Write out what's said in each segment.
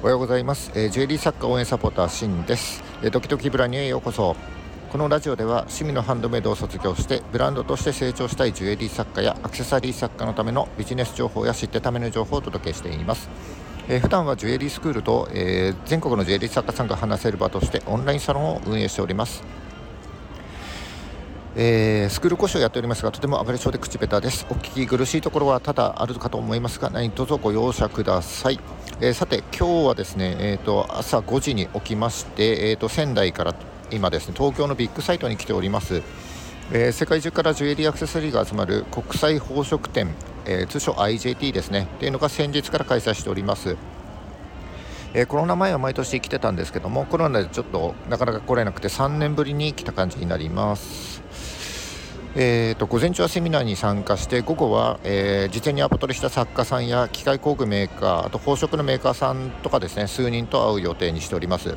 おはようございます、えー、ジュエリー作家応援サポーターシンです、えー、ドキドキブラにへようこそ。このラジオでは趣味のハンドメイドを卒業してブランドとして成長したいジュエリー作家やアクセサリー作家のためのビジネス情報や知ってための情報をお届けしています。えー、普段はジュエリースクールと、えー、全国のジュエリー作家さんが話せる場としてオンラインサロンを運営しております。えー、スクール講師をやっておりますがとても暴れ症で口下手です。お聞き苦しいところは多々あるかと思いますが何卒ご容赦ください、えー、さて今日はですね、えーと、朝5時に起きまして、えーと、仙台から今ですね東京のビッグサイトに来ております、えー、世界中からジュエリーアクセサリーが集まる国際宝飾展、え通称 IJT ですね。というのが先日から開催しております。えー、コロナ前は毎年来てたんですけどもコロナでちょっとなかなか来れなくて3年ぶりに来た感じになります。えーと、午前中はセミナーに参加して午後は、えー、事前にアポ取りした作家さんや機械工具メーカーあと宝飾のメーカーさんとかですね数人と会う予定にしております。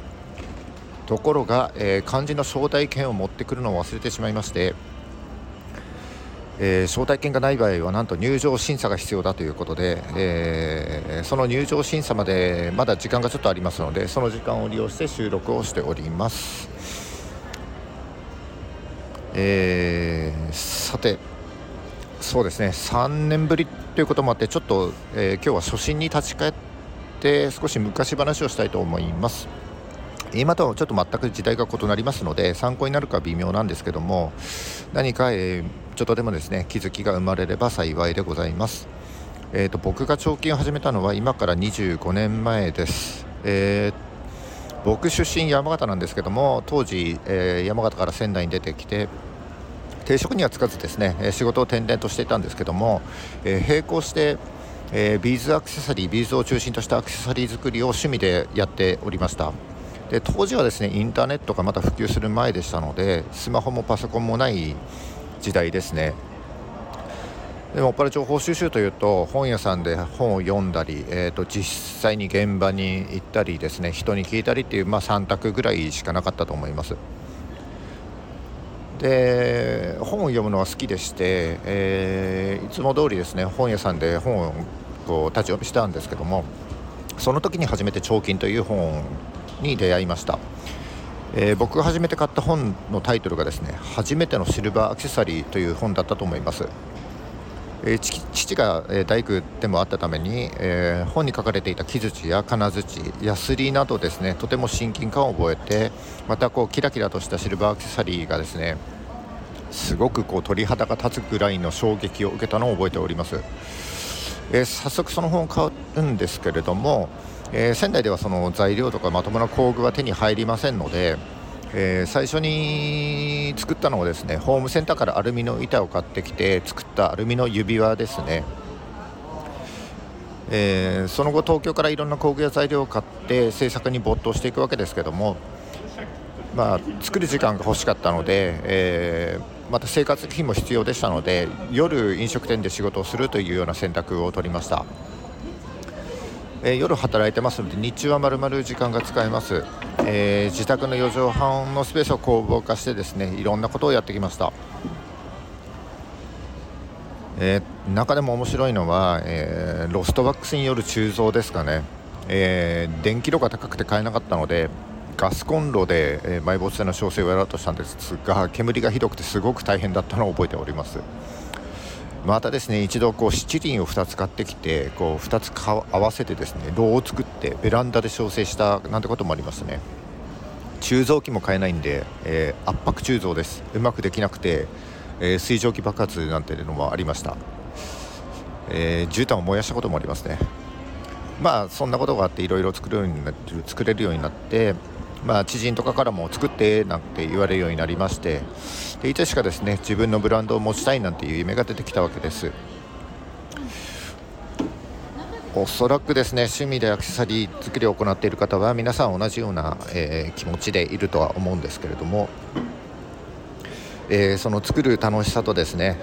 ところが、えー、漢字の招待券を持ってくるのを忘れてしまいましてえー、招待券がない場合はなんと入場審査が必要だということで、えー、その入場審査までまだ時間がちょっとありますのでその時間を利用して収録をしております、えー、さてそうですね3年ぶりということもあってちょっと、え今日は初心に立ち返って少し昔話をしたいと思います。今とはちょっと全く時代が異なりますので参考になるか微妙なんですけども何か、えー、ちょっとでもですね気づきが生まれれば幸いでございます、えーと、僕が彫金を始めたのは今から25年前です、えー、僕出身山形なんですけども当時、えー、山形から仙台に出てきて定職にはつかずですね仕事を転々としていたんですけども、えー、並行してえー、ビーズアクセサリービーズを中心としたアクセサリー作りを趣味でやっておりました。で当時はですねインターネットがまだ普及する前でしたのでスマホもパソコンもない時代ですね。でもっぱら情報収集というと本屋さんで本を読んだり、えーと、実際に現場に行ったりですね人に聞いたりっていう、まあ、3択ぐらいしかなかったと思います。で本を読むのは好きでして、えー、いつも通りですね本屋さんで本をこう立ち読みしたんですけどもその時に初めて「彫金」という本に出会いました、えー、僕が初めて買った本のタイトルがですね「初めてのシルバーアクセサリー」という本だったと思います、え、父が、え大工でもあったために、え、本に書かれていた木槌や金槌ヤスリなどですねとても親近感を覚えてまたこうキラキラとしたシルバーアクセサリーがですねすごくこう鳥肌が立つぐらいの衝撃を受けたのを覚えております、え早速その本を買うんですけれどもえ、仙台ではその材料とかまともな工具は手に入りませんので、えー、最初に作ったのはですねホームセンターからアルミの板を買ってきて作ったアルミの指輪ですね、えー、その後東京からいろんな工具や材料を買って制作に没頭していくわけですけどもまあ、作る時間が欲しかったので、えー、また生活費も必要でしたので夜飲食店で仕事をするというような選択を取りました。えー、夜働いてますので日中はまるまる時間が使えます、えー、自宅の4畳半のスペースを工房化してですねいろんなことをやってきました、えー、中でも面白いのは、えロストバックスによる鋳造ですかね、え電気量が高くて買えなかったのでガスコンロで、え埋没性の調整をやろうとしたんですが煙がひどくてすごく大変だったのを覚えております。またですね一度こう七輪を2つ買ってきてこう2つ合わせてですね炉を作ってベランダで調整したなんてこともありますね。鋳造機も買えないんで、えー、圧迫鋳造です。うまくできなくて、えー、水蒸気爆発なんていうのもありました、えー、絨毯を燃やしたこともありますね。まあそんなことがあっていろいろ作るようになって作れるようになってまあ、知人とかからも作ってなんて言われるようになりましてでいつしかですね自分のブランドを持ちたいなんていう夢が出てきたわけです。おそらくですね趣味でアクセサリー作りを行っている方は皆さん同じような、えー、気持ちでいるとは思うんですけれども、えー、その作る楽しさとですね、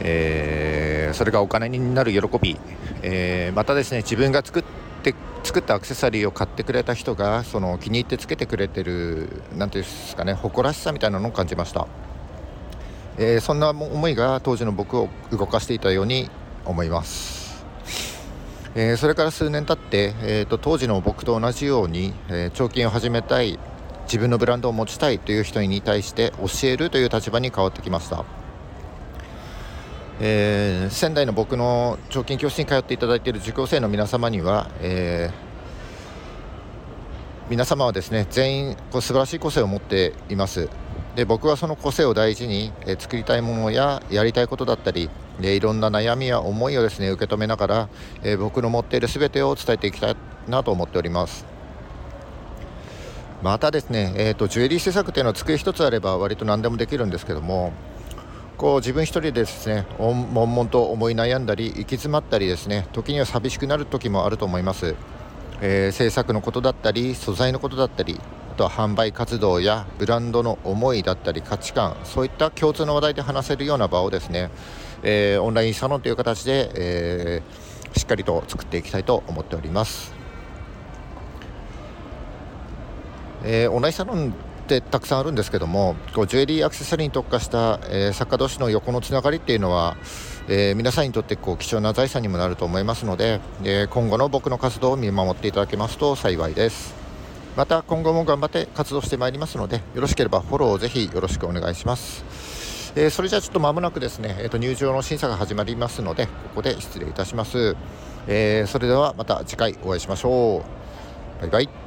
えー、それがお金になる喜び、えまたですね自分が作ってって作ったアクセサリーを買ってくれた人がその気に入ってつけてくれてる何ていうんですかね誇らしさみたいなのを感じました、えー、そんな思いが当時の僕を動かしていたように思います。えー、それから数年経って、えーと、当時の僕と同じように、えー、彫金を始めたい自分のブランドを持ちたいという人に対して教えるという立場に変わってきました、えー、仙台の僕の彫金教室に通っていただいている受講生の皆様には、え皆様はですね全員こう素晴らしい個性を持っています。で僕はその個性を大事に、え作りたいものややりたいことだったりでいろんな悩みや思いをですね受け止めながら、え僕の持っている全てを伝えていきたいなと思っております。またですね、えーと、ジュエリー制作というのは机一つあれば割と何でもできるんですけどもこう自分一人でですね悶々と思い悩んだり行き詰まったりですね時には寂しくなる時もあると思います、えー、制作のことだったり素材のことだったりあとは販売活動やブランドの思いだったり価値観そういった共通の話題で話せるような場をですね、えー、オンラインサロンという形で、えー、しっかりと作っていきたいと思っております、えー、オンラインサロンってたくさんあるんですけどもこうジュエリーアクセサリーに特化した、え作家同士の横のつながりっていうのは、え皆さんにとってこう貴重な財産にもなると思いますので、え今後の僕の活動を見守っていただけますと幸いです。また今後も頑張って活動してまいりますのでよろしければフォローをぜひよろしくお願いします、えー、それじゃあちょっと間もなくですね、えー、と入場の審査が始まりますのでここで失礼いたします、えー、それではまた次回お会いしましょう。バイバイ。